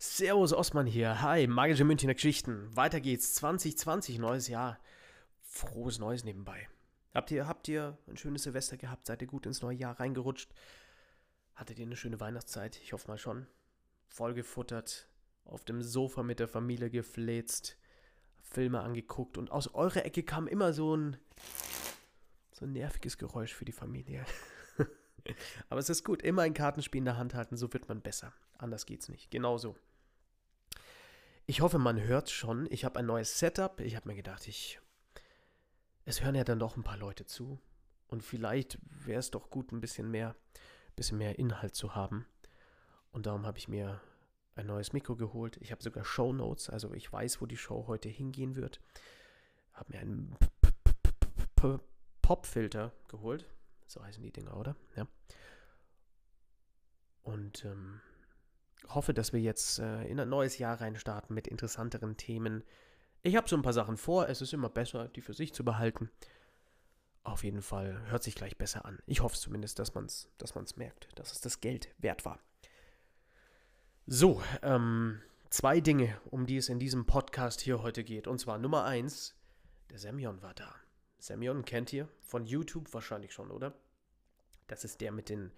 Servus Osman hier. Hi, magische Münchner Geschichten. Weiter geht's. 2020, neues Jahr. Frohes Neues nebenbei. Habt ihr, habt ihr ein schönes Silvester gehabt? Seid ihr gut ins neue Jahr reingerutscht? Hattet ihr eine schöne Weihnachtszeit? Ich hoffe mal schon. Vollgefuttert, auf dem Sofa mit der Familie gefläzt, Filme angeguckt und aus eurer Ecke kam immer so ein so ein nerviges Geräusch für die Familie. Aber es ist gut, immer ein Kartenspiel in der Hand halten, so wird man besser. Anders geht's nicht. Genauso. Ich hoffe, man hört schon. Ich habe ein neues Setup. Ich habe mir gedacht, ich. Es hören ja dann doch ein paar Leute zu. Und vielleicht wäre es doch gut, ein bisschen mehr, bisschen mehr Inhalt zu haben. Und darum habe ich mir ein neues Mikro geholt. Ich habe sogar Show Notes, also ich weiß, wo die Show heute hingehen wird. Habe mir einen Popfilter geholt. So heißen die Dinger, oder? Ja. Und ähm, hoffe, dass wir jetzt äh, in ein neues Jahr reinstarten mit interessanteren Themen. Ich habe so ein paar Sachen vor. Es ist immer besser, die für sich zu behalten. Auf jeden Fall hört sich gleich besser an. Ich hoffe zumindest, dass man es dass man's merkt, dass es das Geld wert war. So, ähm, zwei Dinge, um die es in diesem Podcast hier heute geht. Und zwar Nummer eins, der Semyon war da. Semyon kennt ihr von YouTube wahrscheinlich schon, oder? Das ist der mit den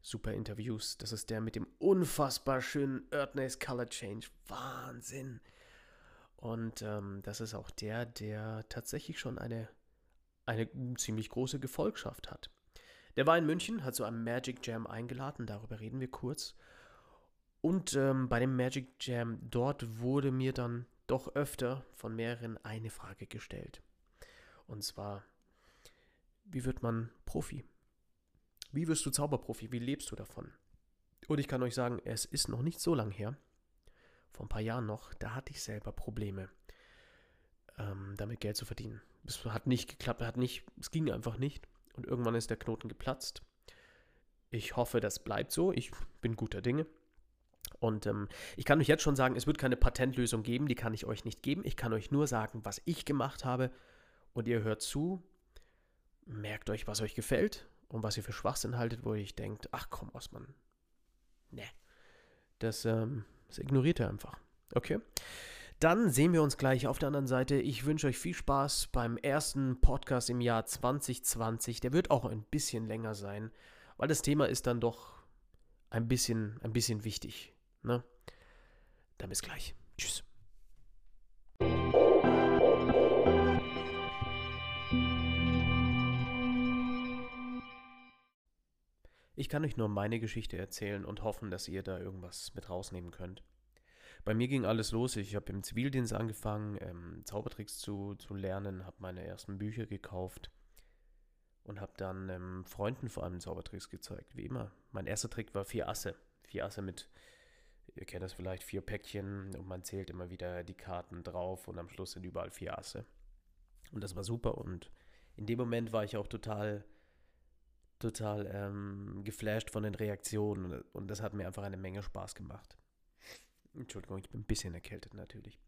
super Interviews. Das ist der mit dem unfassbar schönen Earthnace Color Change. Wahnsinn. Und ähm, das ist auch der, der tatsächlich schon eine, eine ziemlich große Gefolgschaft hat. Der war in München, hat zu einem Magic Jam eingeladen, darüber reden wir kurz. Und ähm, bei dem Magic Jam dort wurde mir dann doch öfter von mehreren eine Frage gestellt. Und zwar, wie wird man Profi? Wie wirst du Zauberprofi? Wie lebst du davon? Und ich kann euch sagen, es ist noch nicht so lang her, vor ein paar Jahren noch, da hatte ich selber Probleme, ähm, damit Geld zu verdienen. Es hat nicht geklappt, hat nicht, es ging einfach nicht. Und irgendwann ist der Knoten geplatzt. Ich hoffe, das bleibt so. Ich bin guter Dinge. Und ähm, ich kann euch jetzt schon sagen, es wird keine Patentlösung geben, die kann ich euch nicht geben. Ich kann euch nur sagen, was ich gemacht habe. Und ihr hört zu, merkt euch, was euch gefällt und was ihr für Schwachsinn haltet, wo ihr euch denkt, ach komm, Osman, ne, das, ähm, das ignoriert ihr einfach. Okay? Dann sehen wir uns gleich auf der anderen Seite. Ich wünsche euch viel Spaß beim ersten Podcast im Jahr 2020. Der wird auch ein bisschen länger sein, weil das Thema ist dann doch ein bisschen, ein bisschen wichtig. Ne? Dann bis gleich. Tschüss. Ich kann euch nur meine Geschichte erzählen und hoffen, dass ihr da irgendwas mit rausnehmen könnt. Bei mir ging alles los. Ich habe im Zivildienst angefangen, ähm, Zaubertricks zu, zu lernen, habe meine ersten Bücher gekauft und habe dann ähm, Freunden vor allem Zaubertricks gezeigt, wie immer. Mein erster Trick war vier Asse. Vier Asse mit, ihr kennt das vielleicht, vier Päckchen und man zählt immer wieder die Karten drauf und am Schluss sind überall vier Asse. Und das war super und in dem Moment war ich auch total total ähm, geflasht von den Reaktionen und das hat mir einfach eine Menge Spaß gemacht. Entschuldigung, ich bin ein bisschen erkältet natürlich.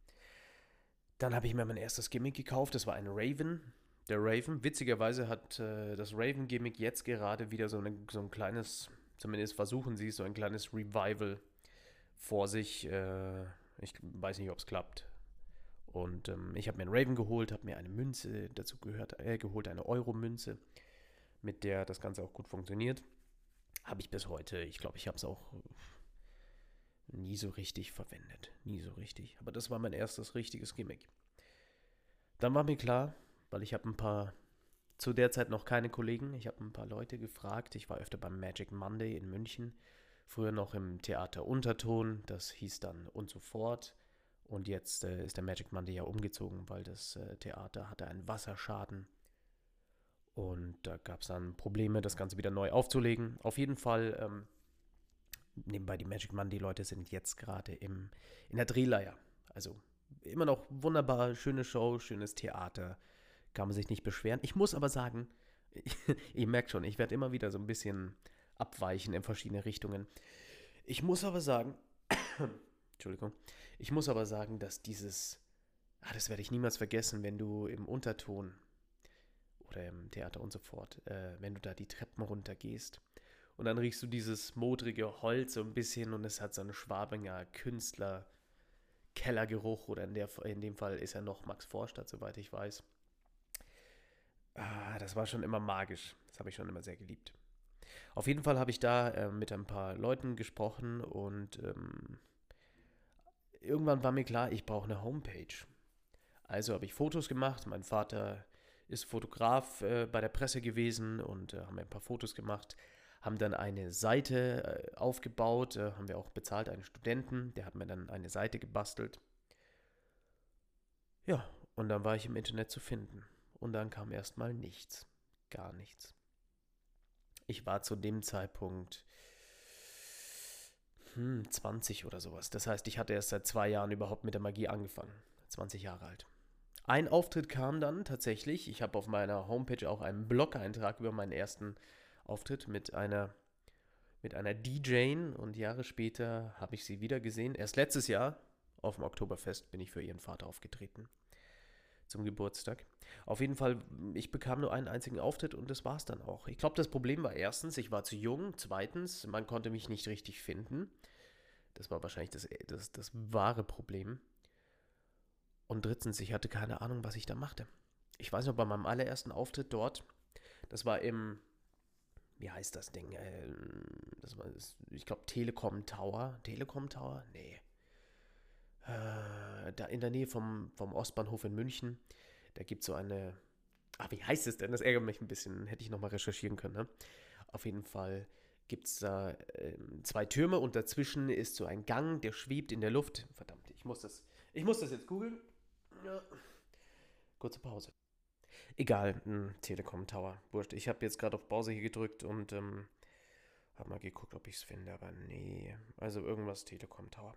Dann habe ich mir mein erstes Gimmick gekauft, das war ein Raven. Der Raven, witzigerweise hat äh, das Raven-Gimmick jetzt gerade wieder so, eine, so ein kleines, zumindest versuchen sie so ein kleines Revival vor sich. Äh, ich weiß nicht, ob es klappt. Und ähm, ich habe mir einen Raven geholt, habe mir eine Münze dazu gehört, äh, geholt, eine Euro-Münze mit der das Ganze auch gut funktioniert. Habe ich bis heute. Ich glaube, ich habe es auch nie so richtig verwendet. Nie so richtig. Aber das war mein erstes richtiges Gimmick. Dann war mir klar, weil ich habe ein paar, zu der Zeit noch keine Kollegen, ich habe ein paar Leute gefragt. Ich war öfter beim Magic Monday in München. Früher noch im Theater Unterton, das hieß dann und so fort. Und jetzt äh, ist der Magic Monday ja umgezogen, weil das äh, Theater hatte einen Wasserschaden und da gab es dann Probleme, das Ganze wieder neu aufzulegen. Auf jeden Fall, ähm, nebenbei die Magic Monday-Leute sind jetzt gerade in der Drehleier. Also immer noch wunderbar, schöne Show, schönes Theater. Kann man sich nicht beschweren. Ich muss aber sagen, ihr merkt schon, ich werde immer wieder so ein bisschen abweichen in verschiedene Richtungen. Ich muss aber sagen, Entschuldigung, ich muss aber sagen, dass dieses, ah, das werde ich niemals vergessen, wenn du im Unterton oder im Theater und so fort, äh, wenn du da die Treppen runtergehst und dann riechst du dieses modrige Holz so ein bisschen und es hat so einen Schwabinger Künstler Kellergeruch oder in, der, in dem Fall ist er noch Max Vorstadt, soweit ich weiß. Ah, das war schon immer magisch. Das habe ich schon immer sehr geliebt. Auf jeden Fall habe ich da äh, mit ein paar Leuten gesprochen und ähm, irgendwann war mir klar, ich brauche eine Homepage. Also habe ich Fotos gemacht. Mein Vater ist Fotograf äh, bei der Presse gewesen und äh, haben ein paar Fotos gemacht. Haben dann eine Seite äh, aufgebaut, äh, haben wir auch bezahlt, einen Studenten, der hat mir dann eine Seite gebastelt. Ja, und dann war ich im Internet zu finden. Und dann kam erstmal nichts. Gar nichts. Ich war zu dem Zeitpunkt hm, 20 oder sowas. Das heißt, ich hatte erst seit zwei Jahren überhaupt mit der Magie angefangen. 20 Jahre alt. Ein Auftritt kam dann tatsächlich. Ich habe auf meiner Homepage auch einen Blog-Eintrag über meinen ersten Auftritt mit einer, mit einer DJ und Jahre später habe ich sie wieder gesehen. Erst letztes Jahr auf dem Oktoberfest bin ich für ihren Vater aufgetreten zum Geburtstag. Auf jeden Fall, ich bekam nur einen einzigen Auftritt und das war es dann auch. Ich glaube, das Problem war erstens, ich war zu jung. Zweitens, man konnte mich nicht richtig finden. Das war wahrscheinlich das, das, das wahre Problem. Und drittens, ich hatte keine Ahnung, was ich da machte. Ich weiß noch, bei meinem allerersten Auftritt dort, das war im, wie heißt das Ding? Ähm, das war, ich glaube, Telekom Tower. Telekom Tower? Nee. Äh, da in der Nähe vom, vom Ostbahnhof in München. Da gibt es so eine, ah, wie heißt es denn? Das ärgert mich ein bisschen. Hätte ich nochmal recherchieren können. Ne? Auf jeden Fall gibt es da äh, zwei Türme und dazwischen ist so ein Gang, der schwebt in der Luft. Verdammt, ich muss das, ich muss das jetzt googeln. Ja. Kurze Pause. Egal, Telekom Tower. Wurscht. Ich habe jetzt gerade auf Pause hier gedrückt und ähm, habe mal geguckt, ob ich es finde, aber nee. Also irgendwas Telekom Tower.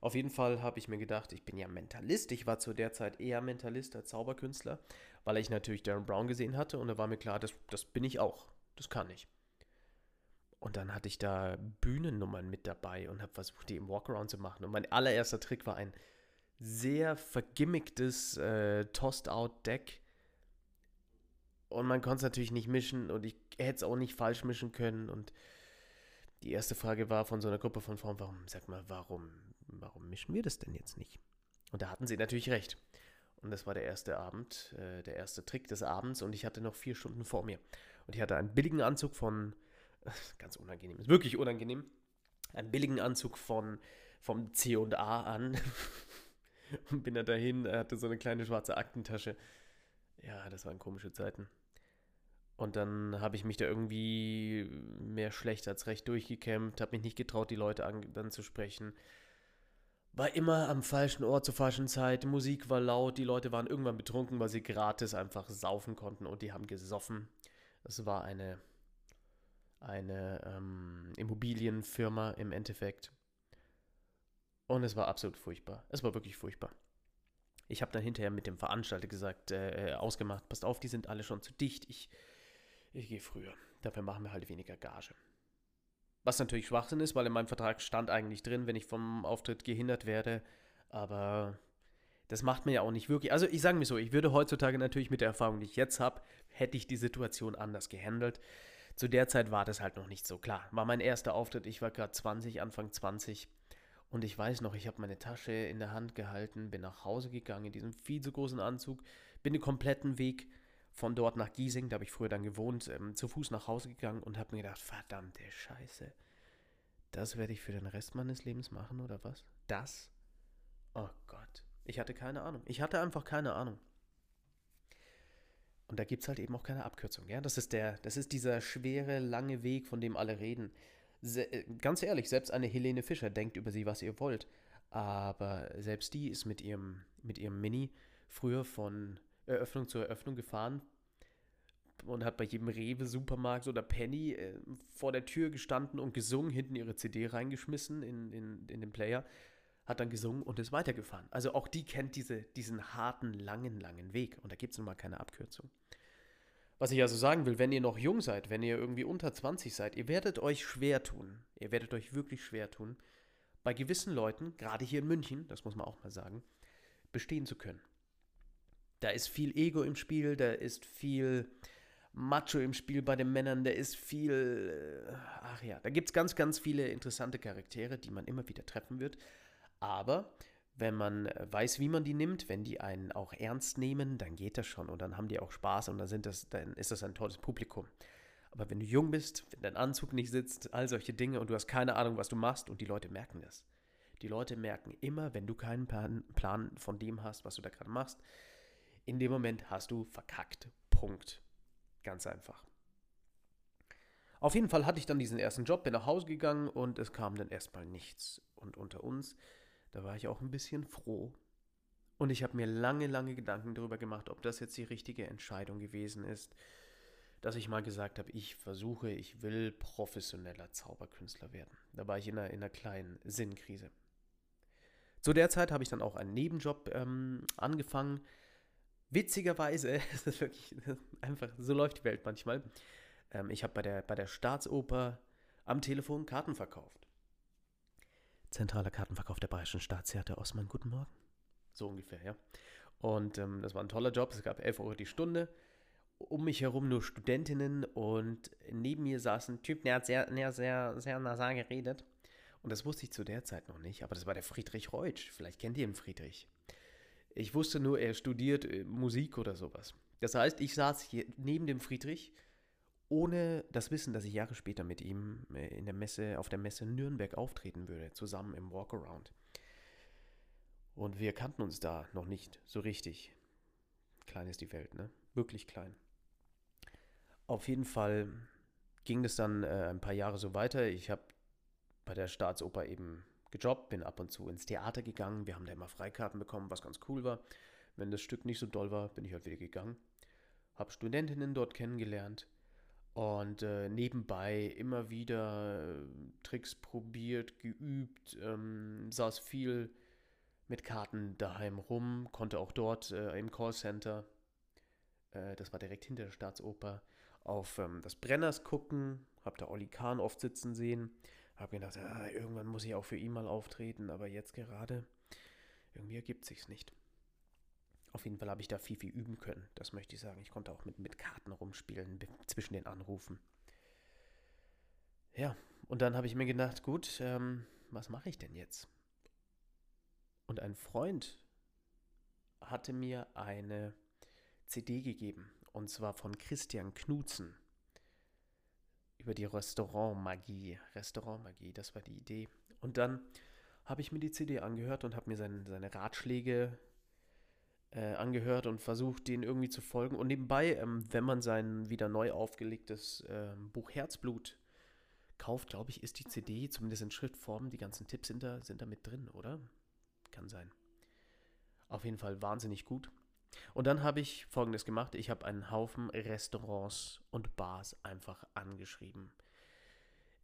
Auf jeden Fall habe ich mir gedacht, ich bin ja Mentalist. Ich war zu der Zeit eher Mentalist als Zauberkünstler, weil ich natürlich Darren Brown gesehen hatte und da war mir klar, das, das bin ich auch. Das kann ich. Und dann hatte ich da Bühnennummern mit dabei und habe versucht, die im Walkaround zu machen. Und mein allererster Trick war ein sehr vergimmicktes äh, Tossed-Out-Deck. Und man konnte es natürlich nicht mischen und ich hätte es auch nicht falsch mischen können. Und die erste Frage war von so einer Gruppe von Frauen, warum, sag mal, warum, warum mischen wir das denn jetzt nicht? Und da hatten sie natürlich recht. Und das war der erste Abend, äh, der erste Trick des Abends und ich hatte noch vier Stunden vor mir. Und ich hatte einen billigen Anzug von, ganz unangenehm, ist wirklich unangenehm, einen billigen Anzug von, vom C&A an. und bin dann dahin, er hatte so eine kleine schwarze Aktentasche. Ja, das waren komische Zeiten. Und dann habe ich mich da irgendwie mehr schlecht als recht durchgekämpft, habe mich nicht getraut, die Leute an, dann zu sprechen. War immer am falschen Ort zur falschen Zeit, Musik war laut, die Leute waren irgendwann betrunken, weil sie gratis einfach saufen konnten und die haben gesoffen. Es war eine, eine ähm, Immobilienfirma im Endeffekt. Und es war absolut furchtbar. Es war wirklich furchtbar. Ich habe dann hinterher mit dem Veranstalter gesagt, äh, äh, ausgemacht, passt auf, die sind alle schon zu dicht. Ich, ich gehe früher. Dafür machen wir halt weniger Gage. Was natürlich Schwachsinn ist, weil in meinem Vertrag stand eigentlich drin, wenn ich vom Auftritt gehindert werde. Aber das macht mir ja auch nicht wirklich. Also ich sage mir so, ich würde heutzutage natürlich mit der Erfahrung, die ich jetzt habe, hätte ich die Situation anders gehandelt. Zu der Zeit war das halt noch nicht so klar. War mein erster Auftritt, ich war gerade 20, Anfang 20. Und ich weiß noch, ich habe meine Tasche in der Hand gehalten, bin nach Hause gegangen in diesem viel zu großen Anzug, bin den kompletten Weg von dort nach Giesing, da habe ich früher dann gewohnt, ähm, zu Fuß nach Hause gegangen und habe mir gedacht, verdammte Scheiße, das werde ich für den Rest meines Lebens machen oder was? Das? Oh Gott, ich hatte keine Ahnung. Ich hatte einfach keine Ahnung. Und da gibt es halt eben auch keine Abkürzung. Ja? Das, ist der, das ist dieser schwere, lange Weg, von dem alle reden. Äh, ganz ehrlich, selbst eine Helene Fischer denkt über sie, was ihr wollt. Aber selbst die ist mit ihrem, mit ihrem Mini früher von Eröffnung zu Eröffnung gefahren und hat bei jedem Rewe, Supermarkt oder Penny äh, vor der Tür gestanden und gesungen, hinten ihre CD reingeschmissen in, in, in den Player, hat dann gesungen und ist weitergefahren. Also auch die kennt diese, diesen harten, langen, langen Weg und da gibt es nun mal keine Abkürzung. Was ich also sagen will, wenn ihr noch jung seid, wenn ihr irgendwie unter 20 seid, ihr werdet euch schwer tun. Ihr werdet euch wirklich schwer tun, bei gewissen Leuten, gerade hier in München, das muss man auch mal sagen, bestehen zu können. Da ist viel Ego im Spiel, da ist viel Macho im Spiel bei den Männern, der ist viel. Äh, ach ja, da gibt es ganz, ganz viele interessante Charaktere, die man immer wieder treffen wird. Aber wenn man äh, weiß, wie man die nimmt, wenn die einen auch ernst nehmen, dann geht das schon und dann haben die auch Spaß und dann, sind das, dann ist das ein tolles Publikum. Aber wenn du jung bist, wenn dein Anzug nicht sitzt, all solche Dinge und du hast keine Ahnung, was du machst und die Leute merken das. Die Leute merken immer, wenn du keinen Plan von dem hast, was du da gerade machst, in dem Moment hast du verkackt. Punkt. Ganz einfach. Auf jeden Fall hatte ich dann diesen ersten Job, bin nach Hause gegangen und es kam dann erstmal nichts. Und unter uns, da war ich auch ein bisschen froh. Und ich habe mir lange, lange Gedanken darüber gemacht, ob das jetzt die richtige Entscheidung gewesen ist, dass ich mal gesagt habe, ich versuche, ich will professioneller Zauberkünstler werden. Da war ich in einer, in einer kleinen Sinnkrise. Zu der Zeit habe ich dann auch einen Nebenjob ähm, angefangen. Witzigerweise, es ist wirklich einfach, so läuft die Welt manchmal. Ähm, ich habe bei der, bei der Staatsoper am Telefon Karten verkauft. Zentraler Kartenverkauf der Bayerischen Staatstheater Osman, guten Morgen. So ungefähr, ja. Und ähm, das war ein toller Job. Es gab 11 Euro die Stunde. Um mich herum nur Studentinnen und neben mir saß ein Typ, der hat sehr, sehr, sehr, sehr nasal geredet. Und das wusste ich zu der Zeit noch nicht, aber das war der Friedrich Reutsch. Vielleicht kennt ihr ihn, Friedrich. Ich wusste nur, er studiert äh, Musik oder sowas. Das heißt, ich saß hier neben dem Friedrich, ohne das Wissen, dass ich Jahre später mit ihm äh, in der Messe, auf der Messe Nürnberg auftreten würde, zusammen im Walkaround. Und wir kannten uns da noch nicht so richtig. Klein ist die Welt, ne? Wirklich klein. Auf jeden Fall ging es dann äh, ein paar Jahre so weiter. Ich habe bei der Staatsoper eben gejobbt, bin ab und zu ins Theater gegangen. Wir haben da immer Freikarten bekommen, was ganz cool war. Wenn das Stück nicht so doll war, bin ich halt wieder gegangen. Habe Studentinnen dort kennengelernt und äh, nebenbei immer wieder äh, Tricks probiert, geübt, ähm, saß viel mit Karten daheim rum, konnte auch dort äh, im Callcenter, äh, das war direkt hinter der Staatsoper, auf ähm, das Brenners gucken, habe da Olli Kahn oft sitzen sehen. Habe gedacht, ah, irgendwann muss ich auch für ihn mal auftreten, aber jetzt gerade, irgendwie ergibt sich's nicht. Auf jeden Fall habe ich da viel, viel üben können. Das möchte ich sagen. Ich konnte auch mit, mit Karten rumspielen zwischen den Anrufen. Ja, und dann habe ich mir gedacht, gut, ähm, was mache ich denn jetzt? Und ein Freund hatte mir eine CD gegeben. Und zwar von Christian Knutzen über die Restaurantmagie. Restaurantmagie, das war die Idee. Und dann habe ich mir die CD angehört und habe mir seine, seine Ratschläge äh, angehört und versucht, denen irgendwie zu folgen. Und nebenbei, ähm, wenn man sein wieder neu aufgelegtes äh, Buch Herzblut kauft, glaube ich, ist die CD, zumindest in Schriftform, die ganzen Tipps sind da, sind da mit drin, oder? Kann sein. Auf jeden Fall wahnsinnig gut. Und dann habe ich folgendes gemacht. Ich habe einen Haufen Restaurants und Bars einfach angeschrieben.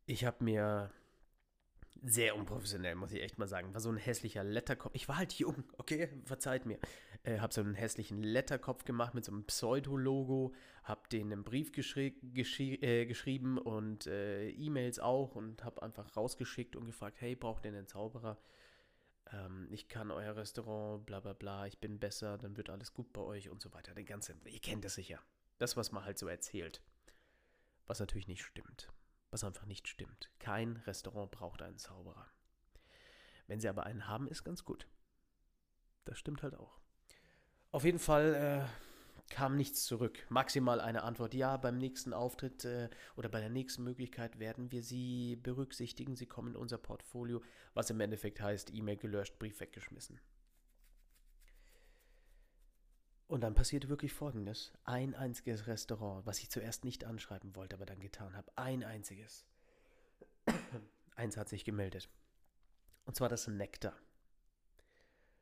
Ich habe mir sehr unprofessionell, muss ich echt mal sagen. War so ein hässlicher Letterkopf. Ich war halt jung, okay? Verzeiht mir. Äh, hab so einen hässlichen Letterkopf gemacht mit so einem Pseudo-Logo. Hab den einen Brief geschri geschri äh, geschrieben und äh, E-Mails auch und hab einfach rausgeschickt und gefragt: Hey, braucht ihr einen Zauberer? ähm, ich kann euer Restaurant, bla bla bla, ich bin besser, dann wird alles gut bei euch und so weiter. Den ganzen, ihr kennt das sicher. Das, was man halt so erzählt. Was natürlich nicht stimmt. Was einfach nicht stimmt. Kein Restaurant braucht einen Zauberer. Wenn sie aber einen haben, ist ganz gut. Das stimmt halt auch. Auf jeden Fall äh, kam nichts zurück. Maximal eine Antwort, ja, beim nächsten Auftritt äh, oder bei der nächsten Möglichkeit werden wir Sie berücksichtigen. Sie kommen in unser Portfolio, was im Endeffekt heißt, E-Mail gelöscht, Brief weggeschmissen. Und dann passierte wirklich Folgendes. Ein einziges Restaurant, was ich zuerst nicht anschreiben wollte, aber dann getan habe. Ein einziges. Eins hat sich gemeldet. Und zwar das Nektar.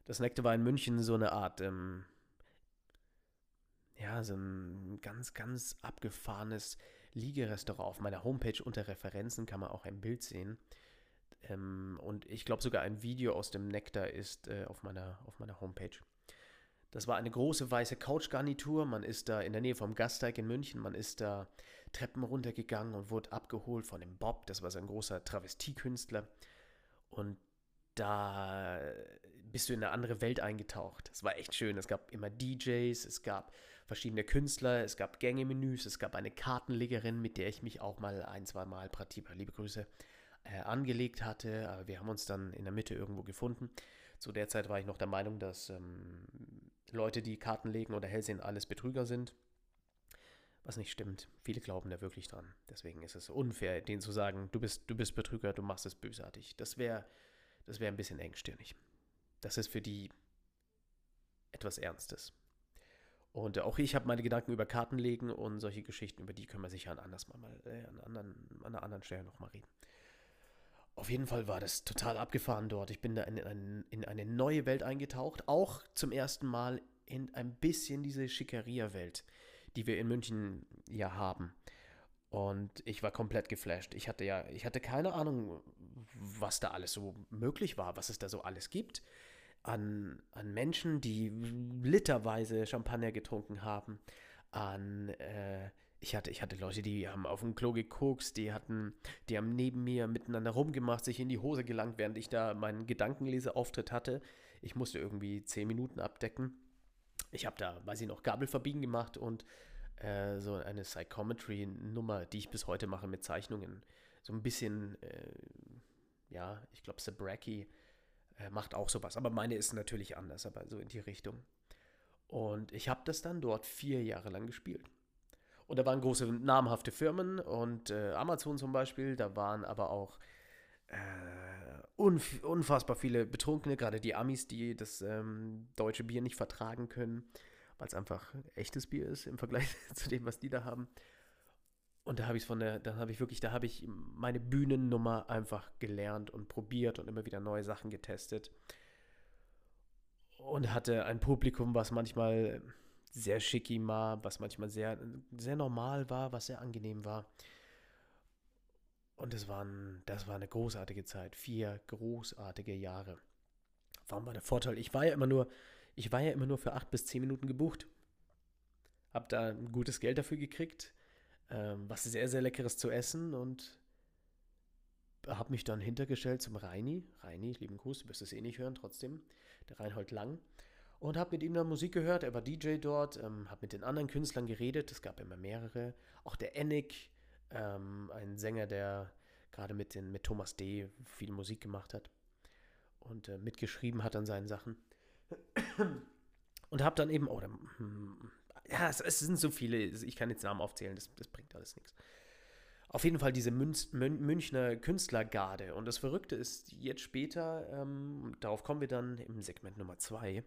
Das Nektar war in München so eine Art ähm, ja, so ein ganz, ganz abgefahrenes Liegerestaurant. Auf meiner Homepage unter Referenzen kann man auch ein Bild sehen. Ähm, und ich glaube sogar ein Video aus dem Nektar ist äh, auf, meiner, auf meiner Homepage. Das war eine große weiße Couchgarnitur. Man ist da in der Nähe vom Gasteig in München. Man ist da Treppen runtergegangen und wurde abgeholt von dem Bob. Das war so ein großer Travestiekünstler. Und da bist du in eine andere Welt eingetaucht. Es war echt schön. Es gab immer DJs, es gab verschiedene Künstler, es gab Gängemenüs, es gab eine Kartenlegerin, mit der ich mich auch mal ein, zwei Mal, Pratiba, liebe Grüße, äh, angelegt hatte. Aber wir haben uns dann in der Mitte irgendwo gefunden. Zu der Zeit war ich noch der Meinung, dass ähm, Leute, die Karten legen oder hell sehen, alles Betrüger sind. Was nicht stimmt. Viele glauben da wirklich dran. Deswegen ist es unfair, denen zu sagen, du bist, du bist Betrüger, du machst es bösartig. Das wäre das wär ein bisschen engstirnig. Das ist für die etwas Ernstes. Und auch ich habe meine Gedanken über Karten legen und solche Geschichten, über die können wir sicher an, anders mal, äh, an, anderen, an einer anderen Stelle nochmal reden. Auf jeden Fall war das total abgefahren dort. Ich bin da in, in, in eine neue Welt eingetaucht, auch zum ersten Mal in ein bisschen diese Schickeria-Welt, die wir in München ja haben. Und ich war komplett geflasht. Ich hatte ja, ich hatte keine Ahnung, was da alles so möglich war, was es da so alles gibt. An, an Menschen, die literweise Champagner getrunken haben, an äh, ich hatte, ich hatte Leute, die haben auf dem Klo gekokst, die hatten, die haben neben mir miteinander rumgemacht, sich in die Hose gelangt, während ich da meinen Gedankenleseauftritt hatte. Ich musste irgendwie zehn Minuten abdecken. Ich habe da, weiß ich noch, Gabel verbiegen gemacht und äh, so eine Psychometry-Nummer, die ich bis heute mache mit Zeichnungen. So ein bisschen, äh, ja, ich glaube, Sabraki äh, macht auch sowas. Aber meine ist natürlich anders, aber so in die Richtung. Und ich habe das dann dort vier Jahre lang gespielt. Und da waren große namhafte Firmen und äh, Amazon zum Beispiel, da waren aber auch äh, unf unfassbar viele Betrunkene, gerade die Amis, die das ähm, deutsche Bier nicht vertragen können, weil es einfach echtes Bier ist im Vergleich zu dem, was die da haben. Und da habe ich von der, da habe ich wirklich, da habe ich meine Bühnennummer einfach gelernt und probiert und immer wieder neue Sachen getestet. Und hatte ein Publikum, was manchmal sehr schicky war, was manchmal sehr, sehr normal war, was sehr angenehm war. Und es waren, das war eine großartige Zeit. Vier großartige Jahre. Warum war der Vorteil? Ich war ja immer nur, ich war ja immer nur für acht bis zehn Minuten gebucht. Hab da ein gutes Geld dafür gekriegt, ähm, was sehr, sehr leckeres zu essen und hab mich dann hintergestellt zum Reini. Reini, lieben Gruß, du wirst es eh nicht hören, trotzdem. Der Reinhold Lang und habe mit ihm dann Musik gehört. Er war DJ dort, ähm, habe mit den anderen Künstlern geredet. Es gab immer mehrere. Auch der Ennick, ähm, ein Sänger, der gerade mit, mit Thomas D. viel Musik gemacht hat und äh, mitgeschrieben hat an seinen Sachen. Und habe dann eben, oh, hm, ja, es, es, sind so viele, ich kann jetzt Namen aufzählen, das, das bringt alles nichts. Auf jeden Fall diese Münz, Münchner Künstlergarde. Und das Verrückte ist, jetzt später, ähm, darauf kommen wir dann im Segment Nummer 2,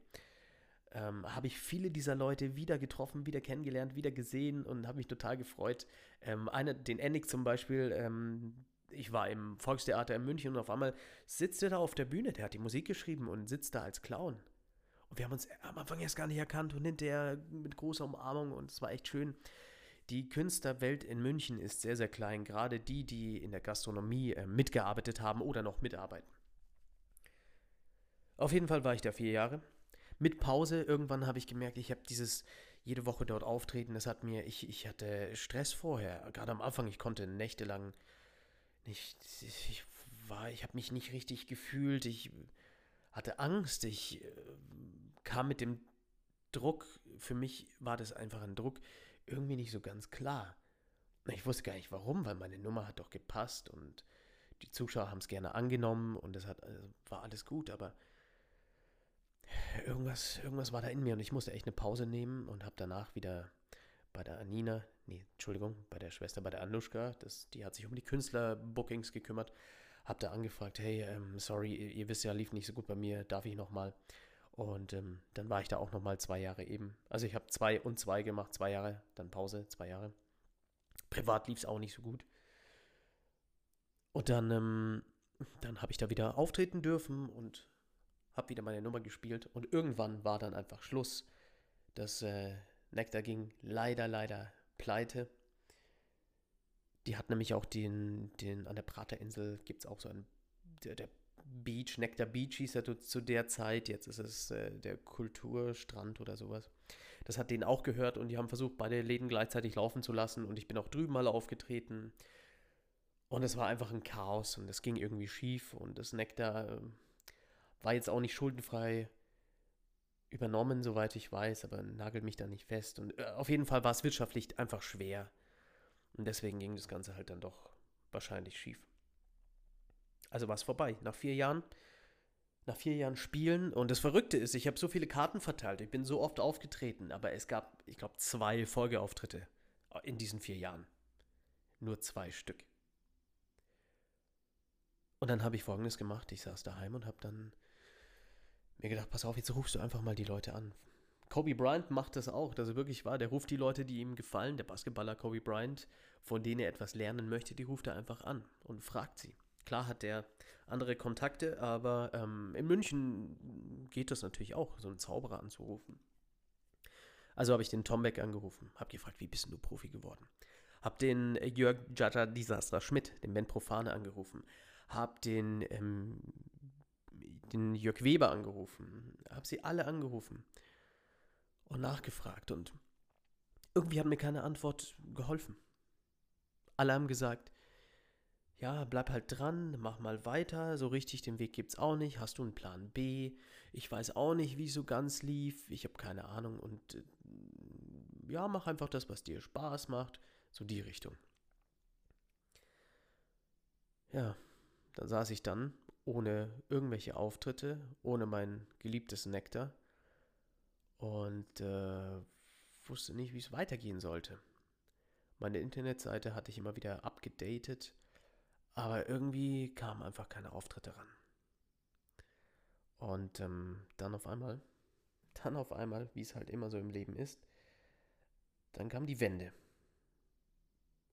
ähm, habe ich viele dieser Leute wieder getroffen, wieder kennengelernt, wieder gesehen und habe mich total gefreut. Ähm, einer, den Ennig zum Beispiel, ähm, ich war im Volkstheater in München und auf einmal sitzt er da auf der Bühne, der hat die Musik geschrieben und sitzt da als Clown. Und wir haben uns am Anfang erst gar nicht erkannt und hinterher mit großer Umarmung und es war echt schön. Die Künstlerwelt in München ist sehr, sehr klein, gerade die, die in der Gastronomie äh, mitgearbeitet haben oder noch mitarbeiten. Auf jeden Fall war ich da vier Jahre mit Pause, irgendwann habe ich gemerkt, ich habe dieses jede Woche dort auftreten, das hat mir, ich, ich hatte Stress vorher, gerade am Anfang, ich konnte nächtelang nicht, ich war, ich habe mich nicht richtig gefühlt, ich hatte Angst, ich äh, kam mit dem Druck, für mich war das einfach ein Druck, irgendwie nicht so ganz klar. Ich wusste gar nicht warum, weil meine Nummer hat doch gepasst und die Zuschauer haben es gerne angenommen und es hat, also war alles gut, aber irgendwas, irgendwas war da in mir und ich musste echt eine Pause nehmen und habe danach wieder bei der Anina, nee, Entschuldigung, bei der Schwester, bei der Anushka, das, die hat sich um die Künstlerbookings gekümmert, habe da angefragt, hey, ähm, sorry, ihr, ihr, wisst ja, lief nicht so gut bei mir, darf ich nochmal? Und ähm, dann war ich da auch nochmal zwei Jahre eben. Also ich habe zwei und zwei gemacht, zwei Jahre, dann Pause, zwei Jahre. Privat lief es auch nicht so gut. Und dann, ähm, dann habe ich da wieder auftreten dürfen und habe wieder meine Nummer gespielt und irgendwann war dann einfach Schluss. Das äh, Nectar ging leider, leider pleite. Die hat nämlich auch den, den an der Praterinsel gibt es auch so einen, der, der Beach, Nectar Beach hieß er zu der Zeit, jetzt ist es äh, der Kulturstrand oder sowas. Das hat denen auch gehört und die haben versucht, beide Läden gleichzeitig laufen zu lassen und ich bin auch drüben mal aufgetreten. Und es war einfach ein Chaos und es ging irgendwie schief und das Nektar äh, War jetzt auch nicht schuldenfrei übernommen, soweit ich weiß, aber nagelt mich da nicht fest. Und äh, auf jeden Fall war es wirtschaftlich einfach schwer. Und deswegen ging das Ganze halt dann doch wahrscheinlich schief. Also war es vorbei. Nach vier Jahren, nach vier Jahren Spielen. Und das Verrückte ist, ich habe so viele Karten verteilt. Ich bin so oft aufgetreten, aber es gab, ich glaube, zwei Folgeauftritte in diesen vier Jahren. Nur zwei Stück. Und dann habe ich folgendes gemacht. Ich saß daheim und habe dann mir gedacht, pass auf, jetzt rufst du einfach mal die Leute an. Kobe Bryant macht das auch, dass er wirklich war. Der ruft die Leute, die ihm gefallen, der Basketballer Kobe Bryant, von denen er etwas lernen möchte, die ruft er einfach an und fragt sie. Klar hat er andere Kontakte, aber ähm, in München geht das natürlich auch, so einen Zauberer anzurufen. Also habe ich den Tom Beck angerufen, habe gefragt, wie bist du Profi geworden? Hab den Jörg Jaja Disaster Schmidt, den Ben Profane, angerufen. Hab den ähm, den Jörg Weber angerufen, habe sie alle angerufen und nachgefragt und irgendwie hat mir keine Antwort geholfen. Alle haben gesagt, ja, bleib halt dran, mach mal weiter, so richtig den Weg gibt's auch nicht, hast du einen Plan B? Ich weiß auch nicht, wie es so ganz lief, ich habe keine Ahnung und äh, ja, mach einfach das, was dir Spaß macht, so die Richtung. Ja, dann saß ich dann ohne irgendwelche Auftritte, ohne mein geliebtes Nektar und äh, wusste nicht, wie es weitergehen sollte. Meine Internetseite hatte ich immer wieder abgedatet, aber irgendwie kamen einfach keine Auftritte ran. Und ähm, dann auf einmal, dann auf einmal, wie es halt immer so im Leben ist, dann kam die Wende.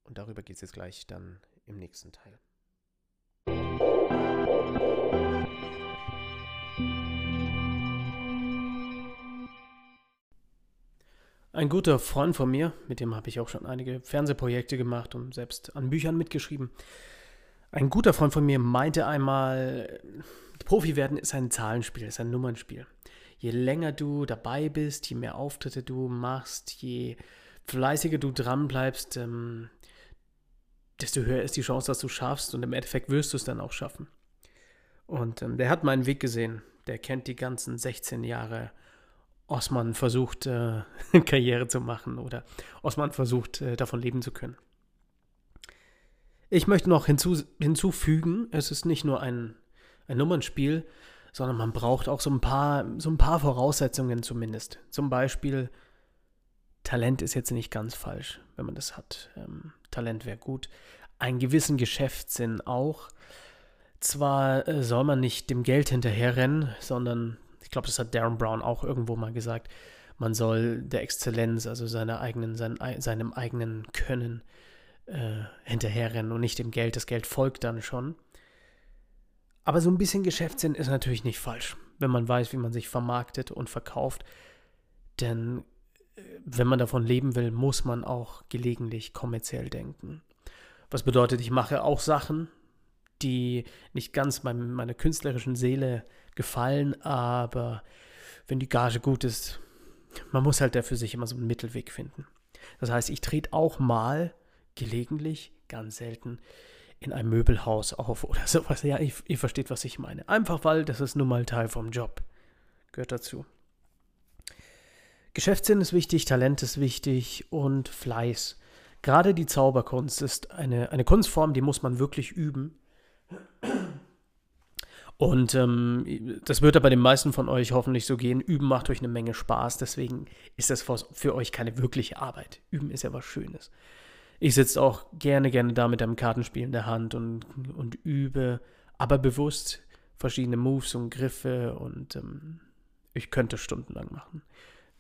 Und darüber geht es jetzt gleich dann im nächsten Teil. Ein guter Freund von mir, mit dem habe ich auch schon einige Fernsehprojekte gemacht und selbst an Büchern mitgeschrieben. Ein guter Freund von mir meinte einmal, Profi werden ist ein Zahlenspiel, ist ein Nummernspiel. Je länger du dabei bist, je mehr Auftritte du machst, je fleißiger du dran bleibst, ähm, desto höher ist die Chance, dass du schaffst und im Endeffekt wirst du es dann auch schaffen. Und ähm, der hat meinen Weg gesehen. Der kennt die ganzen 16 Jahre Osman versucht, äh, Karriere zu machen oder Osman versucht, äh, davon leben zu können. Ich möchte noch hinzu, hinzufügen, es ist nicht nur ein, ein Nummernspiel, sondern man braucht auch so ein paar, so ein paar Voraussetzungen zumindest. Zum Beispiel, Talent ist jetzt nicht ganz falsch, wenn man das hat. Ähm, Talent wäre gut. Einen gewissen Geschäftssinn auch. Zwar äh, soll man nicht dem Geld hinterherrennen, sondern ich glaube, das hat Darren Brown auch irgendwo mal gesagt, man soll der Exzellenz, also seiner eigenen, sein, seinem eigenen Können äh, hinterherrennen und nicht dem Geld. Das Geld folgt dann schon. Aber so ein bisschen Geschäftssinn ist natürlich nicht falsch, wenn man weiß, wie man sich vermarktet und verkauft. Denn äh, wenn man davon leben will, muss man auch gelegentlich kommerziell denken. Was bedeutet, ich mache auch Sachen, die nicht ganz meinem, meiner künstlerischen Seele gefallen, aber wenn die Gage gut ist, man muss halt dafür sich immer so einen Mittelweg finden. Das heißt, ich trete auch mal gelegentlich, ganz selten, in einem Möbelhaus auf oder sowas. Ja, ihr, ihr versteht, was ich meine. Einfach weil das ist nun mal Teil vom Job. Gehört dazu. Geschäftssinn ist wichtig, Talent ist wichtig und Fleiß. Gerade die Zauberkunst ist eine, eine Kunstform, die muss man wirklich üben. Und ähm, das wird aber den meisten von euch hoffentlich so gehen. Üben macht euch eine Menge Spaß, deswegen ist das für euch keine wirkliche Arbeit. Üben ist ja was Schönes. Ich sitze auch gerne, gerne da mit einem Kartenspiel in der Hand und, und übe, aber bewusst verschiedene Moves und Griffe und ähm, ich könnte stundenlang machen.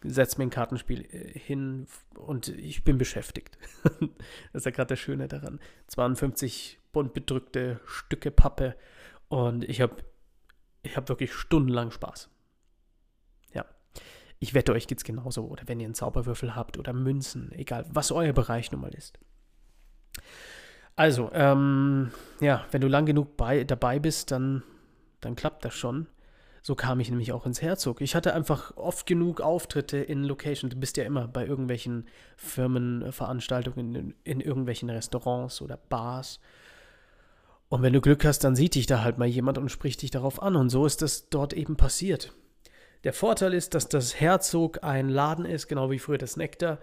Setz mir ein Kartenspiel äh, hin und ich bin beschäftigt. das ist ja gerade das Schöne daran. 52 bunt bedrückte Stücke Pappe und ich habe ich habe wirklich stundenlang Spaß. Ja. Ich wette, euch geht es genauso. Oder wenn ihr einen Zauberwürfel habt oder Münzen, egal, was euer Bereich nun mal ist. Also, ähm, ja, wenn du lang genug bei, dabei bist, dann, dann klappt das schon. So kam ich nämlich auch ins Herzog. Ich hatte einfach oft genug Auftritte in Location. Du bist ja immer bei irgendwelchen Firmenveranstaltungen, in, in irgendwelchen Restaurants oder Bars. Und wenn du Glück hast, dann sieht dich da halt mal jemand und spricht dich darauf an. Und so ist das dort eben passiert. Der Vorteil ist, dass das Herzog ein Laden ist, genau wie früher das Nektar,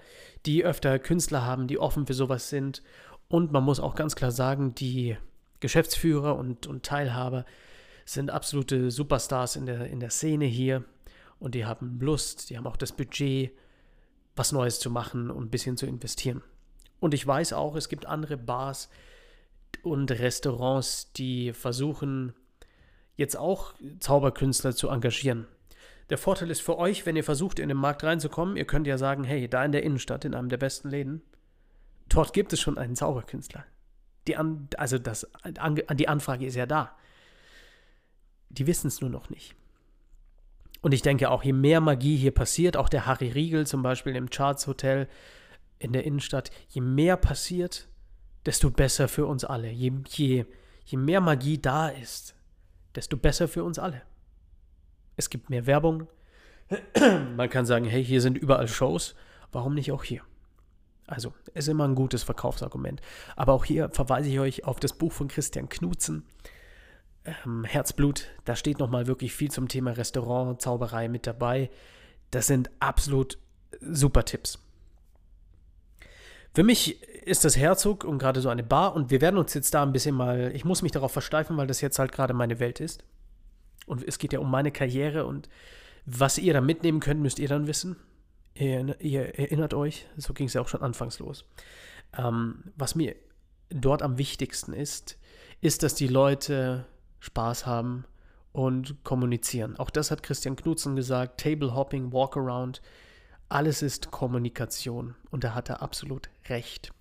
die öfter Künstler haben, die offen für sowas sind. Und man muss auch ganz klar sagen, die Geschäftsführer und, und Teilhaber sind absolute Superstars in der, in der Szene hier. Und die haben Lust, die haben auch das Budget, was Neues zu machen und ein bisschen zu investieren. Und ich weiß auch, es gibt andere Bars und Restaurants, die versuchen, jetzt auch Zauberkünstler zu engagieren. Der Vorteil ist für euch, wenn ihr versucht, in den Markt reinzukommen, ihr könnt ja sagen, hey, da in der Innenstadt, in einem der besten Läden, dort gibt es schon einen Zauberkünstler. Die an, also das, an, die Anfrage ist ja da. Die wissen es nur noch nicht. Und ich denke auch, je mehr Magie hier passiert, auch der Harry Riegel zum Beispiel im Charts Hotel in der Innenstadt, je mehr passiert, desto besser für uns alle. Je, je, je mehr Magie da ist, desto besser für uns alle. Es gibt mehr Werbung. Man kann sagen, hey, hier sind überall Shows. Warum nicht auch hier? Also, ist immer ein gutes Verkaufsargument. Aber auch hier verweise ich euch auf das Buch von Christian Knutzen, ähm, Herzblut. Da steht nochmal wirklich viel zum Thema Restaurant, Zauberei mit dabei. Das sind absolut super Tipps. Für mich ist das Herzog und gerade so eine Bar und wir werden uns jetzt da ein bisschen mal, ich muss mich darauf versteifen, weil das jetzt halt gerade meine Welt ist. Und es geht ja um meine Karriere und was ihr da mitnehmen könnt, müsst ihr dann wissen. Ihr, ihr erinnert euch, so ging es ja auch schon anfangs los. Ähm, was mir dort am wichtigsten ist, ist, dass die Leute Spaß haben und kommunizieren. Auch das hat Christian Knutzen gesagt. Table Hopping, Walkaround, alles ist Kommunikation. Und da hat er absolut recht.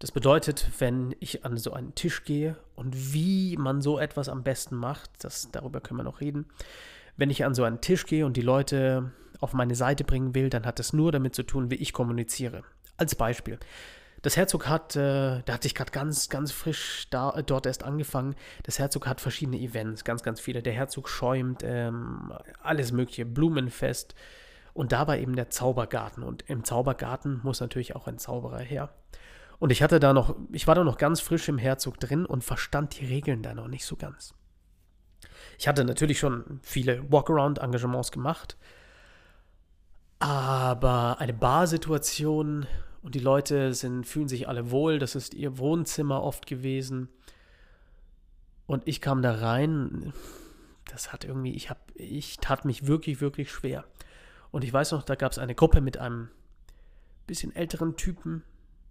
Das bedeutet, wenn ich an so einen Tisch gehe und wie man so etwas am besten macht, das, darüber können wir noch reden. Wenn ich an so einen Tisch gehe und die Leute auf meine Seite bringen will, dann hat das nur damit zu tun, wie ich kommuniziere. Als Beispiel. Das Herzog hat, äh, da hatte ich gerade ganz, ganz frisch da, äh, dort erst angefangen. Das Herzog hat verschiedene Events, ganz, ganz viele. Der Herzog schäumt, ähm, alles mögliche, Blumenfest. Und da war eben der Zaubergarten. Und im Zaubergarten muss natürlich auch ein Zauberer her. Und ich hatte da noch, ich war da noch ganz frisch im Herzog drin und verstand die Regeln da noch nicht so ganz. Ich hatte natürlich schon viele Walkaround-Engagements gemacht, aber eine Barsituation und die Leute sind, fühlen sich alle wohl, das ist ihr Wohnzimmer oft gewesen. Und ich kam da rein, das hat irgendwie, ich hab, ich tat mich wirklich, wirklich schwer. Und ich weiß noch, da gab es eine Gruppe mit einem bisschen älteren Typen,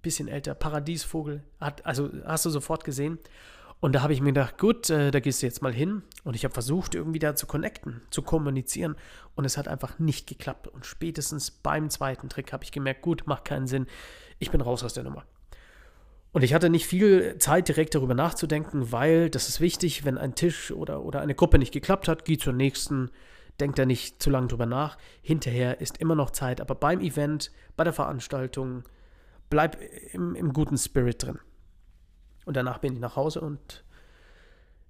bisschen älter, Paradiesvogel, hat, also hast du sofort gesehen. Und da habe ich mir gedacht, gut, äh, da gehst du jetzt mal hin. Und ich habe versucht, irgendwie da zu connecten, zu kommunizieren. Und es hat einfach nicht geklappt. Und spätestens beim zweiten Trick habe ich gemerkt, gut, macht keinen Sinn. Ich bin raus aus der Nummer. Und ich hatte nicht viel Zeit, direkt darüber nachzudenken, weil das ist wichtig, wenn ein Tisch oder, oder eine Gruppe nicht geklappt hat, geh zur nächsten, denkt da nicht zu lange drüber nach. Hinterher ist immer noch Zeit, aber beim Event, bei der Veranstaltung, bleib im, im guten Spirit drin. Und danach bin ich nach Hause und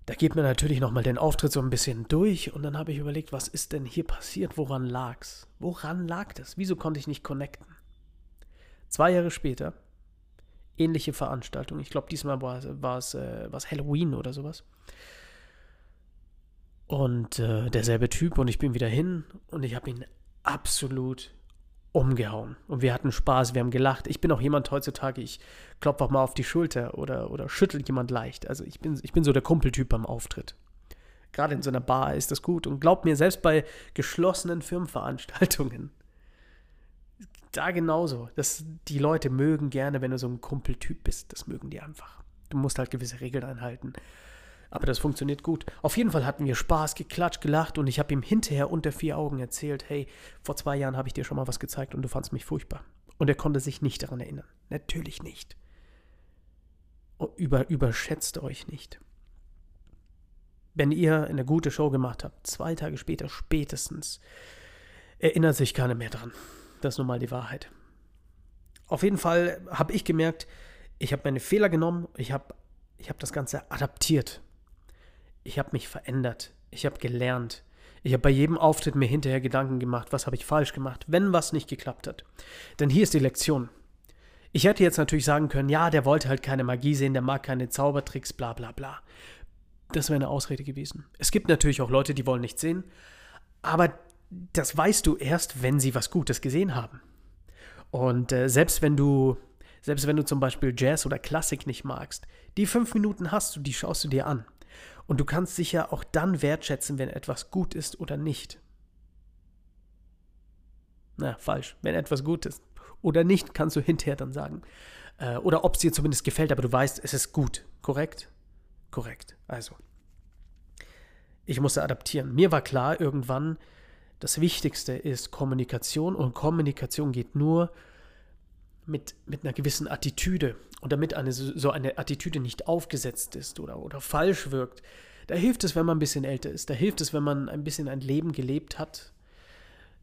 da geht mir natürlich nochmal den Auftritt so ein bisschen durch und dann habe ich überlegt, was ist denn hier passiert? Woran lag's? Woran lag das? Wieso konnte ich nicht connecten? Zwei Jahre später, ähnliche Veranstaltung. Ich glaube, diesmal war, es äh, Halloween oder sowas. Und äh, derselbe Typ und ich bin wieder hin und ich habe ihn absolut umgehauen. Und wir hatten Spaß, wir haben gelacht. Ich bin auch jemand heutzutage, ich klopfe auch mal auf die Schulter oder, oder schüttel jemand leicht. Also ich bin, ich bin so der Kumpeltyp beim Auftritt. Gerade in so einer Bar ist das gut. Und glaubt mir, selbst bei geschlossenen Firmenveranstaltungen, da genauso. Das, die Leute mögen gerne, wenn du so ein Kumpeltyp bist. Das mögen die einfach. Du musst halt gewisse Regeln einhalten. Aber das funktioniert gut. Auf jeden Fall hatten wir Spaß, geklatscht, gelacht und ich habe ihm hinterher unter vier Augen erzählt, hey, vor zwei Jahren habe ich dir schon mal was gezeigt und du fandst mich furchtbar. Und er konnte sich nicht daran erinnern. Natürlich nicht. Über, überschätzt euch nicht. Wenn ihr eine gute Show gemacht habt, zwei Tage später spätestens, erinnert sich keiner mehr dran. Das ist nun mal die Wahrheit. Auf jeden Fall habe ich gemerkt, ich habe meine Fehler genommen, ich habe ich hab das Ganze adaptiert ich habe mich verändert. Ich habe gelernt. Ich habe bei jedem Auftritt mir hinterher Gedanken gemacht, was habe ich falsch gemacht, wenn was nicht geklappt hat. Denn hier ist die Lektion. Ich hätte jetzt natürlich sagen können, ja, der wollte halt keine Magie sehen, der mag keine Zaubertricks, bla bla bla. Das wäre eine Ausrede gewesen. Es gibt natürlich auch Leute, die wollen nichts sehen, aber das weißt du erst, wenn sie was Gutes gesehen haben. Und äh, selbst wenn du, selbst wenn du zum Beispiel Jazz oder Klassik nicht magst, die fünf Minuten hast du, die schaust du dir an. Und du kannst dich ja auch dann wertschätzen, wenn etwas gut ist oder nicht. Na, falsch. Wenn etwas gut ist oder nicht, kannst du hinterher dann sagen. Äh, oder ob es dir zumindest gefällt, aber du weißt, es ist gut. Korrekt? Korrekt. Also. Ich musste adaptieren. Mir war klar irgendwann, das Wichtigste ist Kommunikation und Kommunikation geht nur mit, mit einer gewissen Attitüde und damit eine, so eine Attitüde nicht aufgesetzt ist oder, oder falsch wirkt. Da hilft es, wenn man ein bisschen älter ist. Da hilft es, wenn man ein bisschen ein Leben gelebt hat.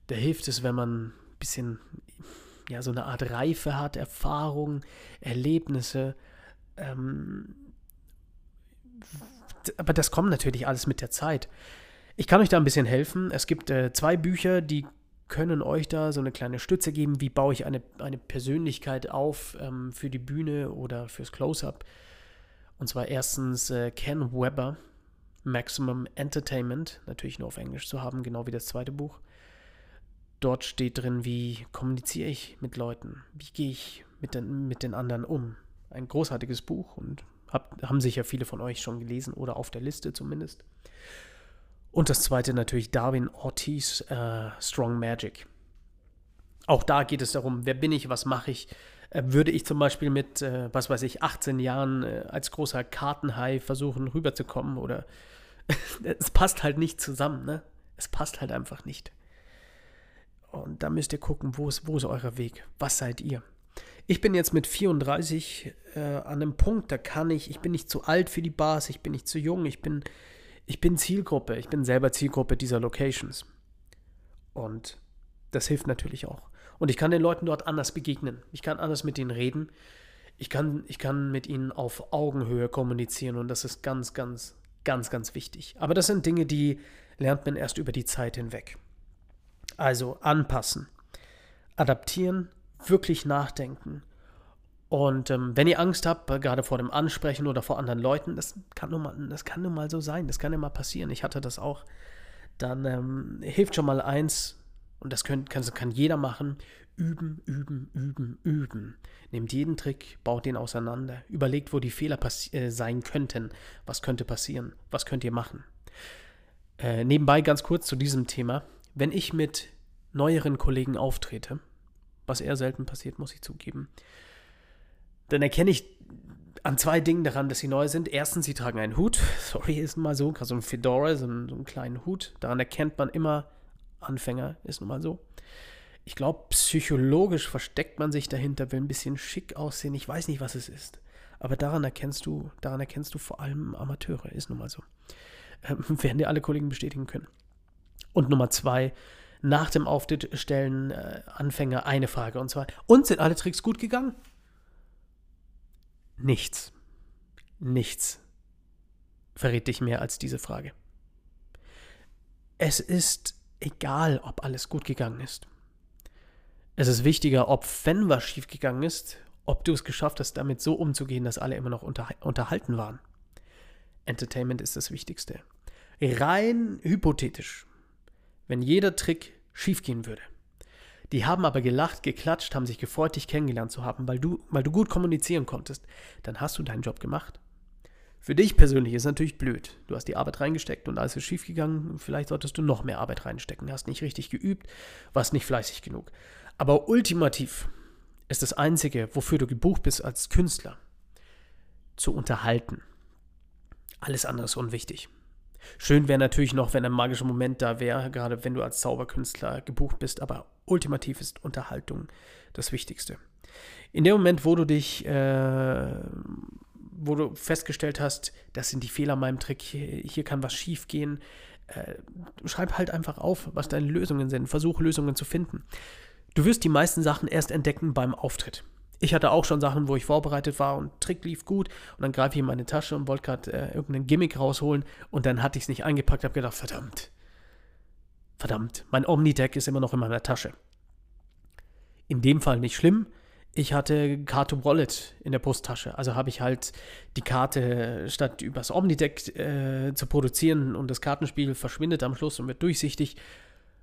Da hilft es, wenn man ein bisschen ja, so eine Art Reife hat, Erfahrung, Erlebnisse. Ähm, aber das kommt natürlich alles mit der Zeit. Ich kann euch da ein bisschen helfen. Es gibt äh, zwei Bücher, die können euch da so eine kleine Stütze geben. Wie baue ich eine, eine Persönlichkeit auf ähm, für die Bühne oder fürs Close-Up? Und zwar erstens äh, Ken Webber, Maximum Entertainment, natürlich nur auf Englisch zu haben, genau wie das zweite Buch. Dort steht drin, wie kommuniziere ich mit Leuten, wie gehe ich mit den, mit den anderen um. Ein großartiges Buch und hab, haben sicher viele von euch schon gelesen oder auf der Liste zumindest. Und das zweite natürlich Darwin Ortiz, äh, Strong Magic. Auch da geht es darum, wer bin ich, was mache ich. Äh, würde ich zum Beispiel mit, äh, was weiß ich, 18 Jahren äh, als großer Kartenhai versuchen rüberzukommen oder es passt halt nicht zusammen, ne? Es passt halt einfach nicht. Und da müsst ihr gucken, wo ist, wo ist euer Weg? Was seid ihr? Ich bin jetzt mit 34 äh, an einem Punkt, da kann ich, ich bin nicht zu alt für die Bars, ich bin nicht zu jung, ich bin ich bin Zielgruppe, ich bin selber Zielgruppe dieser Locations. Und das hilft natürlich auch. Und ich kann den Leuten dort anders begegnen. Ich kann anders mit ihnen reden. Ich kann, ich kann mit ihnen auf Augenhöhe kommunizieren und das ist ganz, ganz, ganz, ganz wichtig. Aber das sind Dinge, die lernt man erst über die Zeit hinweg. Also anpassen, adaptieren, wirklich nachdenken und ähm, wenn ihr Angst habt, äh, gerade vor dem Ansprechen oder vor anderen Leuten, das kann nun mal, das kann nun mal so sein, das kann ja mal passieren. Ich hatte das auch. Dann ähm, hilft schon mal eins, und das könnt, kann, kann jeder machen, üben, üben, üben, üben. Nehmt jeden Trick, baut den auseinander, überlegt, wo die Fehler äh, sein könnten, was könnte passieren, was könnt ihr machen. Äh, nebenbei ganz kurz zu diesem Thema. Wenn ich mit neueren Kollegen auftrete, was eher selten passiert, muss ich zugeben, dann erkenne ich an zwei Dingen daran, dass sie neu sind. Erstens, sie tragen einen Hut. Sorry, ist nun mal so. So ein Fedora, so einen, so einen kleinen Hut. Daran erkennt man immer, Anfänger ist nun mal so. Ich glaube, psychologisch versteckt man sich dahinter, will ein bisschen schick aussehen. Ich weiß nicht, was es ist. Aber daran erkennst du, daran erkennst du vor allem Amateure, ist nun mal so. Ähm, werden dir alle Kollegen bestätigen können. Und Nummer zwei, nach dem Auftritt stellen äh, Anfänger eine Frage. Und zwar, und sind alle Tricks gut gegangen? Nichts, nichts verrät dich mehr als diese Frage. Es ist egal, ob alles gut gegangen ist. Es ist wichtiger, ob, wenn was schiefgegangen ist, ob du es geschafft hast, damit so umzugehen, dass alle immer noch unter, unterhalten waren. Entertainment ist das Wichtigste. Rein hypothetisch, wenn jeder Trick schiefgehen würde, die haben aber gelacht, geklatscht, haben sich gefreut, dich kennengelernt zu haben, weil du, weil du gut kommunizieren konntest. Dann hast du deinen Job gemacht. Für dich persönlich ist natürlich blöd. Du hast die Arbeit reingesteckt und alles ist schiefgegangen. Vielleicht solltest du noch mehr Arbeit reinstecken. Hast nicht richtig geübt, warst nicht fleißig genug. Aber ultimativ ist das Einzige, wofür du gebucht bist als Künstler, zu unterhalten. Alles andere ist unwichtig. Schön wäre natürlich noch, wenn ein magischer Moment da wäre, gerade wenn du als Zauberkünstler gebucht bist, aber ultimativ ist Unterhaltung das Wichtigste. In dem Moment, wo du dich, äh, wo du festgestellt hast, das sind die Fehler in meinem Trick, hier, hier kann was schief gehen, äh, schreib halt einfach auf, was deine Lösungen sind, versuch Lösungen zu finden. Du wirst die meisten Sachen erst entdecken beim Auftritt. Ich hatte auch schon Sachen, wo ich vorbereitet war und Trick lief gut und dann greife ich in meine Tasche und wollte gerade äh, irgendeinen Gimmick rausholen und dann hatte ich es nicht eingepackt, habe gedacht, verdammt, verdammt, mein Omnideck ist immer noch in meiner Tasche. In dem Fall nicht schlimm. ich hatte Karte Wallet in der Brusttasche. Also habe ich halt die Karte, statt übers Omnideck äh, zu produzieren und das Kartenspiel verschwindet am Schluss und wird durchsichtig,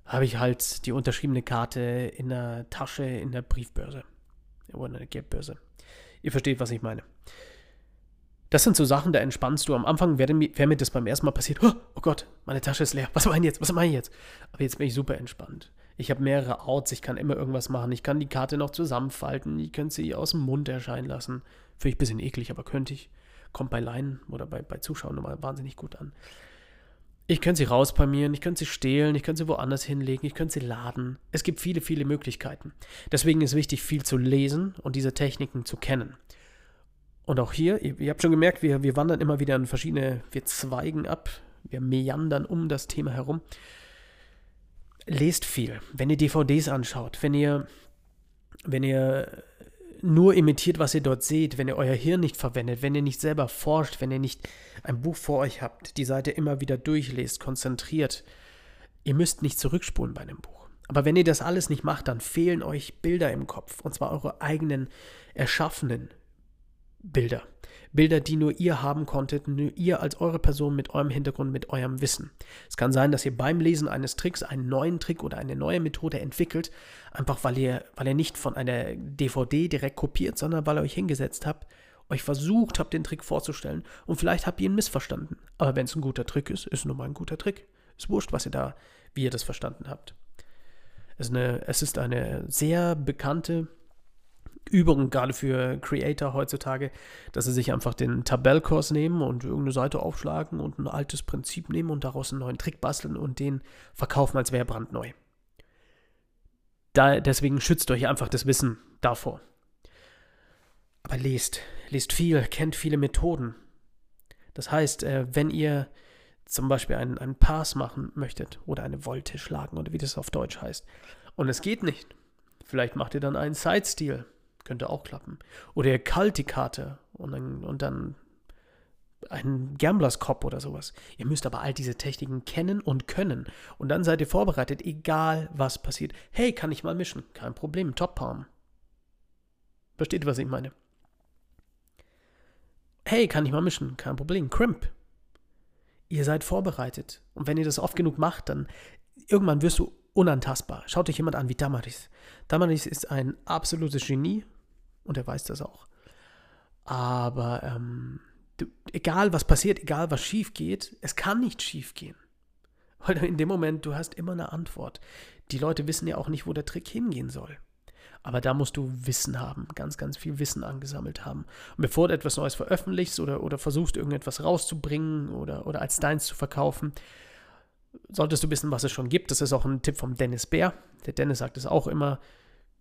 habe ich halt die unterschriebene Karte in der Tasche in der Briefbörse. Oder in der Geldbörse. Ihr versteht, was ich meine. Das sind so Sachen, da entspannst du. Am Anfang wäre mir, wär mir das beim ersten Mal passiert. Oh, oh Gott, meine Tasche ist leer. Was meine ich jetzt? Was meine ich jetzt? Aber jetzt bin ich super entspannt. Ich habe mehrere Outs, ich kann immer irgendwas machen. Ich kann die Karte noch zusammenfalten, ich könnte sie aus dem Mund erscheinen lassen. Finde ich ein bisschen eklig, aber könnte ich. Kommt bei Leinen oder bei, bei Zuschauern nochmal wahnsinnig gut an. Ich könnte sie rauspalmieren, ich könnte sie stehlen, ich könnte sie woanders hinlegen, ich könnte sie laden. Es gibt viele, viele Möglichkeiten. Deswegen ist wichtig, viel zu lesen und diese Techniken zu kennen. Und auch hier, ihr, habt schon gemerkt, wir, wir wandern immer wieder in verschiedene, wir zweigen ab, wir meandern um das Thema herum lest viel. Wenn ihr DVDs anschaut, wenn ihr, wenn ihr nur imitiert, was ihr dort seht, wenn ihr euer Hirn nicht verwendet, wenn ihr nicht selber forscht, wenn ihr nicht ein Buch vor euch habt, die Seite immer wieder durchlest, konzentriert, ihr müsst nicht zurückspulen bei einem Buch. Aber wenn ihr das alles nicht macht, dann fehlen euch Bilder im Kopf, und zwar eure eigenen erschaffenen Bilder. Bilder, die nur ihr haben konntet, nur ihr als eure Person mit eurem Hintergrund, mit eurem Wissen. Es kann sein, dass ihr beim Lesen eines Tricks einen neuen Trick oder eine neue Methode entwickelt, einfach weil ihr, weil ihr nicht von einer DVD direkt kopiert, sondern weil ihr euch hingesetzt habt, euch versucht habt, den Trick vorzustellen und vielleicht habt ihr ihn missverstanden. Aber wenn es ein guter Trick ist, ist nun mal ein guter Trick. Ist wurscht, was ihr da, wie ihr das verstanden habt. Es ist eine, es ist eine sehr bekannte Übung, gerade für Creator heutzutage, dass sie sich einfach den Tabellkurs nehmen und irgendeine Seite aufschlagen und ein altes Prinzip nehmen und daraus einen neuen Trick basteln und den verkaufen, als wäre brandneu. Da, deswegen schützt euch einfach das Wissen davor. Aber lest, lest viel, kennt viele Methoden. Das heißt, äh, wenn ihr zum Beispiel einen, einen Pass machen möchtet oder eine Volte schlagen oder wie das auf Deutsch heißt und es geht nicht, vielleicht macht ihr dann einen Side-Stil könnte auch klappen. Oder ihr kalt die Karte und dann, und dann ein Gamblers Cop oder sowas. Ihr müsst aber all diese Techniken kennen und können. Und dann seid ihr vorbereitet, egal was passiert. Hey, kann ich mal mischen? Kein Problem. Top Palm. Versteht was ich meine? Hey, kann ich mal mischen? Kein Problem. Crimp. Ihr seid vorbereitet. Und wenn ihr das oft genug macht, dann irgendwann wirst du unantastbar. Schaut euch jemand an wie Damaris. Damaris ist ein absolutes Genie und er weiß das auch. Aber ähm, du, egal was passiert, egal was schief geht, es kann nicht schief gehen. Weil in dem Moment, du hast immer eine Antwort. Die Leute wissen ja auch nicht, wo der Trick hingehen soll. Aber da musst du Wissen haben, ganz, ganz viel Wissen angesammelt haben. Und bevor du etwas Neues veröffentlichst oder, oder versuchst, irgendetwas rauszubringen oder, oder als deins zu verkaufen, solltest du wissen, was es schon gibt. Das ist auch ein Tipp vom Dennis Bär. Der Dennis sagt es auch immer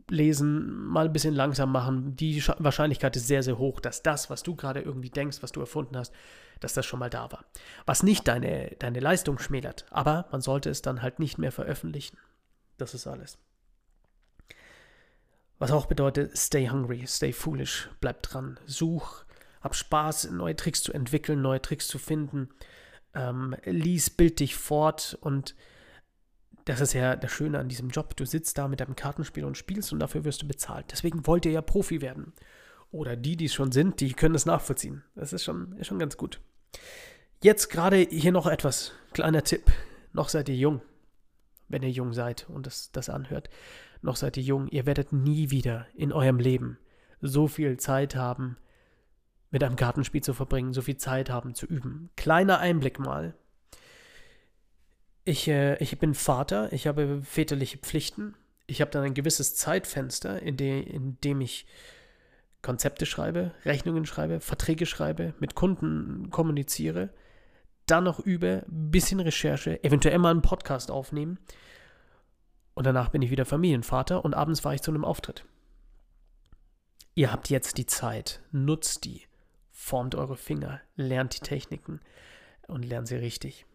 lesen, mal ein bisschen langsam machen. Die Wahrscheinlichkeit ist sehr, sehr hoch, dass das, was du gerade irgendwie denkst, was du erfunden hast, dass das schon mal da war. Was nicht deine, deine Leistung schmälert, aber man sollte es dann halt nicht mehr veröffentlichen. Das ist alles. Was auch bedeutet, stay hungry, stay foolish, bleib dran, such, hab Spaß, neue Tricks zu entwickeln, neue Tricks zu finden, ähm, lies, bild dich fort und das ist ja das Schöne an diesem Job. Du sitzt da mit deinem Kartenspiel und spielst und dafür wirst du bezahlt. Deswegen wollt ihr ja Profi werden. Oder die, die es schon sind, die können das nachvollziehen. Das ist schon, ist schon ganz gut. Jetzt gerade hier noch etwas. Kleiner Tipp. Noch seid ihr jung. Wenn ihr jung seid und das, das anhört. Noch seid ihr jung. Ihr werdet nie wieder in eurem Leben so viel Zeit haben, mit einem Kartenspiel zu verbringen, so viel Zeit haben zu üben. Kleiner Einblick mal ich, äh, ich bin Vater, ich habe väterliche Pflichten. Ich habe dann ein gewisses Zeitfenster, in, de, in dem ich Konzepte schreibe, Rechnungen schreibe, Verträge schreibe, mit Kunden kommuniziere, dann noch übe, bisschen Recherche, eventuell mal einen Podcast aufnehmen. Und danach bin ich wieder Familienvater und abends fahre ich zu einem Auftritt. Ihr habt jetzt die Zeit, nutzt die, formt eure Finger, lernt die Techniken und lernt sie richtig.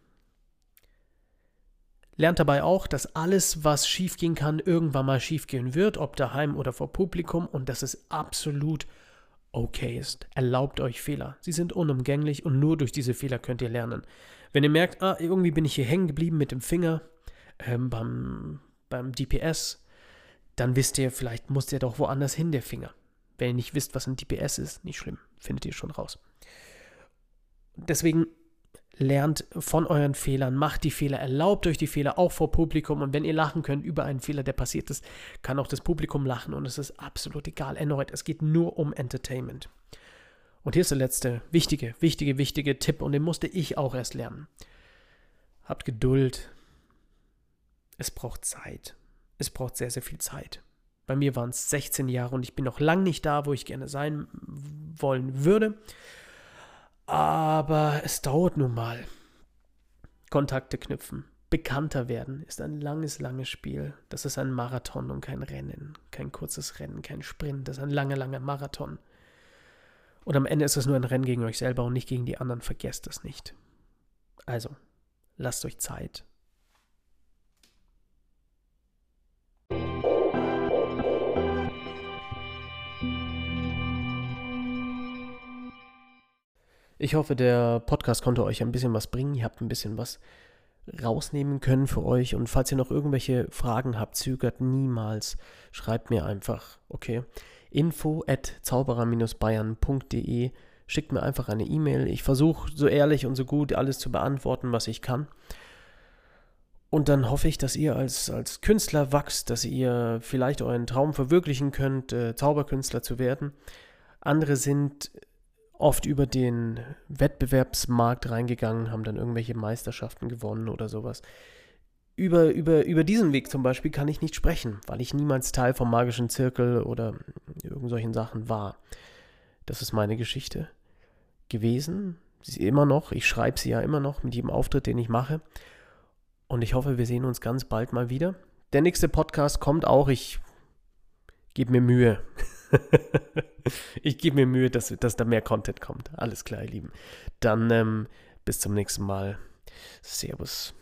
Lernt dabei auch, dass alles, was schiefgehen kann, irgendwann mal schiefgehen wird, ob daheim oder vor Publikum und dass es absolut okay ist. Erlaubt euch Fehler. Sie sind unumgänglich und nur durch diese Fehler könnt ihr lernen. Wenn ihr merkt, ah, irgendwie bin ich hier hängen geblieben mit dem Finger ähm, beim, beim DPS, dann wisst ihr, vielleicht muss der doch woanders hin, der Finger. Wenn ihr nicht wisst, was ein DPS ist, nicht schlimm, findet ihr schon raus. Deswegen lernt von euren Fehlern, macht die Fehler, erlaubt euch die Fehler auch vor Publikum und wenn ihr lachen könnt über einen Fehler, der passiert ist, kann auch das Publikum lachen und es ist absolut egal. Erneut, es geht nur um Entertainment. Und hier ist der letzte wichtige, wichtige, wichtige Tipp und den musste ich auch erst lernen. Habt Geduld. Es braucht Zeit. Es braucht sehr, sehr viel Zeit. Bei mir waren es 16 Jahre und ich bin noch lang nicht da, wo ich gerne sein wollen würde. Aber es dauert nun mal. Kontakte knüpfen, bekannter werden ist ein langes, langes Spiel. Das ist ein Marathon und kein Rennen, kein kurzes Rennen, kein Sprint. Das ist ein langer, langer Marathon. Und am Ende ist es nur ein Rennen gegen euch selber und nicht gegen die anderen. Vergesst das nicht. Also, lasst euch Zeit. Ich hoffe, der Podcast konnte euch ein bisschen was bringen. Ihr habt ein bisschen was rausnehmen können für euch. Und falls ihr noch irgendwelche Fragen habt, zögert niemals. Schreibt mir einfach, okay? Info at zauberer-bayern.de. Schickt mir einfach eine E-Mail. Ich versuche so ehrlich und so gut alles zu beantworten, was ich kann. Und dann hoffe ich, dass ihr als, als Künstler wachst, dass ihr vielleicht euren Traum verwirklichen könnt, äh, Zauberkünstler zu werden. Andere sind oft über den Wettbewerbsmarkt reingegangen, haben dann irgendwelche Meisterschaften gewonnen oder sowas. Über, über, über diesen Weg zum Beispiel kann ich nicht sprechen, weil ich niemals Teil vom magischen Zirkel oder irgend solchen Sachen war. Das ist meine Geschichte gewesen. Sie ist immer noch. Ich schreibe sie ja immer noch mit jedem Auftritt, den ich mache. Und ich hoffe, wir sehen uns ganz bald mal wieder. Der nächste Podcast kommt auch. Ich gebe mir Mühe. ich gebe mir Mühe, dass, dass da mehr Content kommt. Alles klar, ihr Lieben. Dann ähm, bis zum nächsten Mal. Servus.